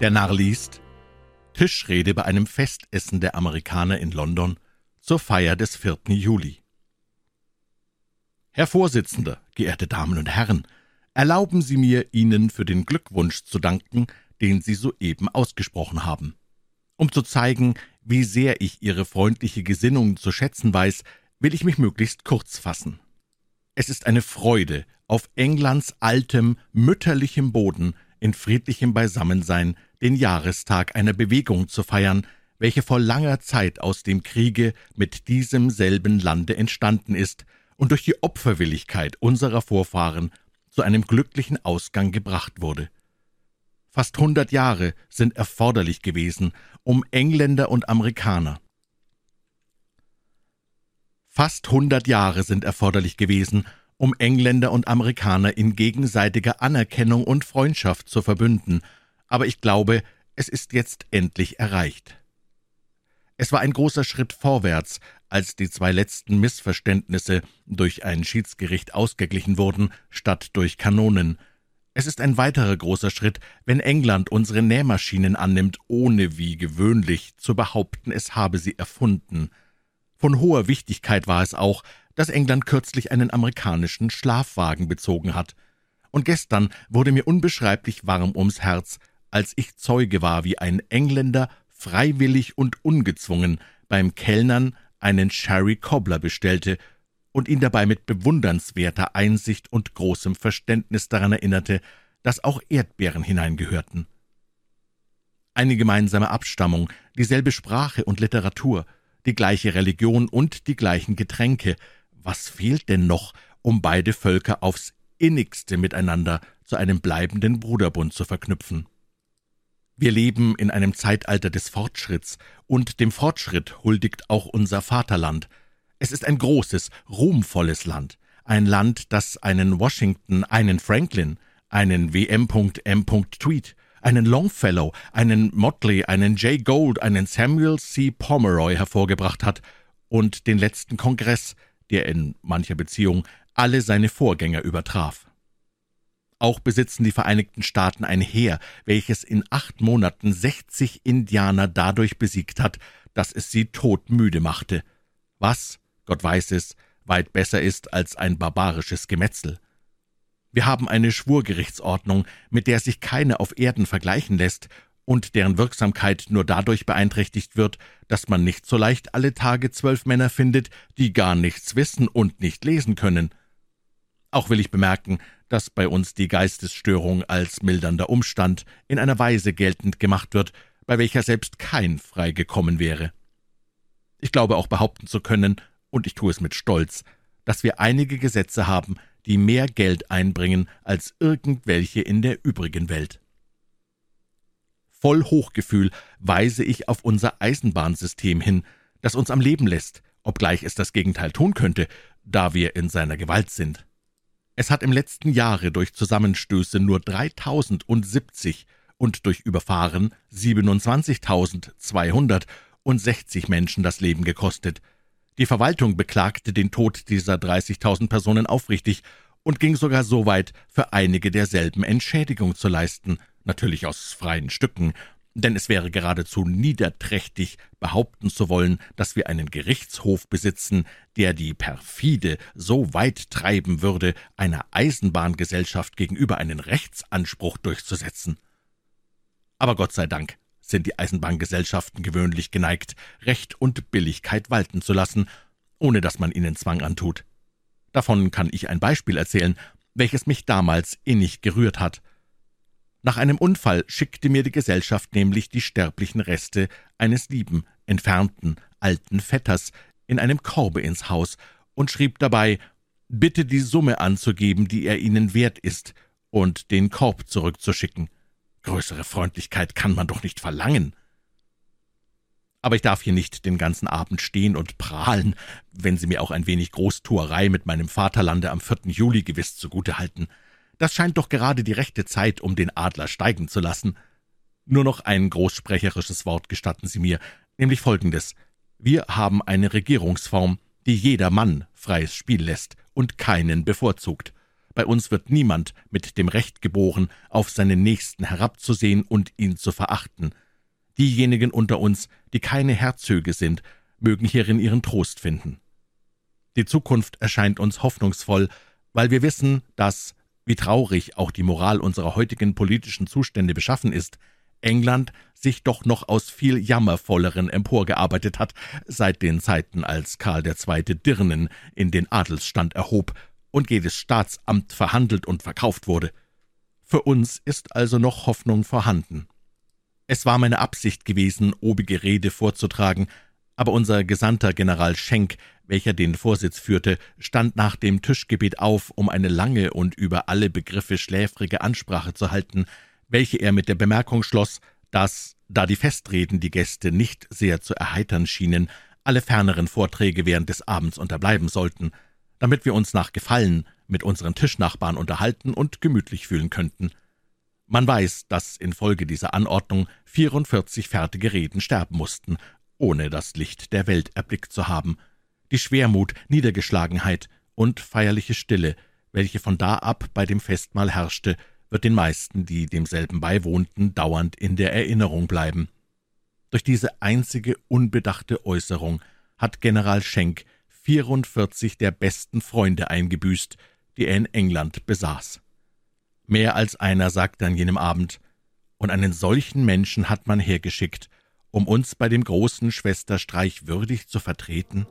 Der Narr liest Tischrede bei einem Festessen der Amerikaner in London zur Feier des 4. Juli. Herr Vorsitzender, geehrte Damen und Herren, erlauben Sie mir, Ihnen für den Glückwunsch zu danken, den Sie soeben ausgesprochen haben. Um zu zeigen, wie sehr ich Ihre freundliche Gesinnung zu schätzen weiß, will ich mich möglichst kurz fassen. Es ist eine Freude, auf Englands altem, mütterlichem Boden in friedlichem Beisammensein den Jahrestag einer Bewegung zu feiern, welche vor langer Zeit aus dem Kriege mit diesem selben Lande entstanden ist und durch die Opferwilligkeit unserer Vorfahren zu einem glücklichen Ausgang gebracht wurde. Fast hundert Jahre sind erforderlich gewesen, um Engländer und Amerikaner. Fast hundert Jahre sind erforderlich gewesen, um Engländer und Amerikaner in gegenseitiger Anerkennung und Freundschaft zu verbünden, aber ich glaube, es ist jetzt endlich erreicht. Es war ein großer Schritt vorwärts, als die zwei letzten Missverständnisse durch ein Schiedsgericht ausgeglichen wurden, statt durch Kanonen. Es ist ein weiterer großer Schritt, wenn England unsere Nähmaschinen annimmt, ohne wie gewöhnlich zu behaupten, es habe sie erfunden. Von hoher Wichtigkeit war es auch, dass England kürzlich einen amerikanischen Schlafwagen bezogen hat. Und gestern wurde mir unbeschreiblich warm ums Herz, als ich Zeuge war, wie ein Engländer freiwillig und ungezwungen beim Kellnern einen Sherry Cobbler bestellte und ihn dabei mit bewundernswerter Einsicht und großem Verständnis daran erinnerte, dass auch Erdbeeren hineingehörten. Eine gemeinsame Abstammung, dieselbe Sprache und Literatur, die gleiche Religion und die gleichen Getränke, was fehlt denn noch, um beide Völker aufs innigste miteinander zu einem bleibenden Bruderbund zu verknüpfen? Wir leben in einem Zeitalter des Fortschritts, und dem Fortschritt huldigt auch unser Vaterland. Es ist ein großes, ruhmvolles Land, ein Land, das einen Washington, einen Franklin, einen W.M.M. Tweed, einen Longfellow, einen Motley, einen Jay Gould, einen Samuel C. Pomeroy hervorgebracht hat und den letzten Kongress, der in mancher Beziehung alle seine Vorgänger übertraf. Auch besitzen die Vereinigten Staaten ein Heer, welches in acht Monaten 60 Indianer dadurch besiegt hat, dass es sie todmüde machte, was, Gott weiß es, weit besser ist als ein barbarisches Gemetzel. Wir haben eine Schwurgerichtsordnung, mit der sich keine auf Erden vergleichen lässt und deren Wirksamkeit nur dadurch beeinträchtigt wird, dass man nicht so leicht alle Tage zwölf Männer findet, die gar nichts wissen und nicht lesen können. Auch will ich bemerken, dass bei uns die Geistesstörung als mildernder Umstand in einer Weise geltend gemacht wird, bei welcher selbst kein freigekommen wäre. Ich glaube auch behaupten zu können, und ich tue es mit Stolz, dass wir einige Gesetze haben, die mehr Geld einbringen als irgendwelche in der übrigen Welt. Voll Hochgefühl weise ich auf unser Eisenbahnsystem hin, das uns am Leben lässt, obgleich es das Gegenteil tun könnte, da wir in seiner Gewalt sind. Es hat im letzten Jahre durch Zusammenstöße nur 3070 und durch Überfahren 27.260 Menschen das Leben gekostet. Die Verwaltung beklagte den Tod dieser 30.000 Personen aufrichtig und ging sogar so weit, für einige derselben Entschädigung zu leisten, natürlich aus freien Stücken, denn es wäre geradezu niederträchtig, behaupten zu wollen, dass wir einen Gerichtshof besitzen, der die perfide so weit treiben würde, einer Eisenbahngesellschaft gegenüber einen Rechtsanspruch durchzusetzen. Aber Gott sei Dank sind die Eisenbahngesellschaften gewöhnlich geneigt, Recht und Billigkeit walten zu lassen, ohne dass man ihnen Zwang antut. Davon kann ich ein Beispiel erzählen, welches mich damals innig gerührt hat. Nach einem Unfall schickte mir die Gesellschaft nämlich die sterblichen Reste eines lieben, entfernten, alten Vetters in einem Korbe ins Haus und schrieb dabei, bitte die Summe anzugeben, die er ihnen wert ist, und den Korb zurückzuschicken. Größere Freundlichkeit kann man doch nicht verlangen. Aber ich darf hier nicht den ganzen Abend stehen und prahlen, wenn Sie mir auch ein wenig Großtuerei mit meinem Vaterlande am 4. Juli gewiss zugute halten. Das scheint doch gerade die rechte Zeit, um den Adler steigen zu lassen. Nur noch ein großsprecherisches Wort gestatten Sie mir, nämlich folgendes. Wir haben eine Regierungsform, die jeder Mann freies Spiel lässt und keinen bevorzugt. Bei uns wird niemand mit dem Recht geboren, auf seinen Nächsten herabzusehen und ihn zu verachten. Diejenigen unter uns, die keine Herzöge sind, mögen hierin ihren Trost finden. Die Zukunft erscheint uns hoffnungsvoll, weil wir wissen, dass, wie traurig auch die Moral unserer heutigen politischen Zustände beschaffen ist, England sich doch noch aus viel jammervolleren emporgearbeitet hat, seit den Zeiten, als Karl II. Dirnen in den Adelsstand erhob und jedes Staatsamt verhandelt und verkauft wurde. Für uns ist also noch Hoffnung vorhanden. Es war meine Absicht gewesen, obige Rede vorzutragen, aber unser Gesandter General Schenk, welcher den Vorsitz führte, stand nach dem Tischgebet auf, um eine lange und über alle Begriffe schläfrige Ansprache zu halten, welche er mit der Bemerkung schloss, dass, da die Festreden die Gäste nicht sehr zu erheitern schienen, alle ferneren Vorträge während des Abends unterbleiben sollten, damit wir uns nach Gefallen mit unseren Tischnachbarn unterhalten und gemütlich fühlen könnten. Man weiß, dass infolge dieser Anordnung 44 fertige Reden sterben mussten, ohne das Licht der Welt erblickt zu haben. Die Schwermut, Niedergeschlagenheit und feierliche Stille, welche von da ab bei dem Festmahl herrschte, wird den meisten, die demselben beiwohnten, dauernd in der Erinnerung bleiben. Durch diese einzige unbedachte Äußerung hat General Schenk 44 der besten Freunde eingebüßt, die er in England besaß. Mehr als einer sagte an jenem Abend, und einen solchen Menschen hat man hergeschickt, um uns bei dem großen Schwesterstreich würdig zu vertreten?«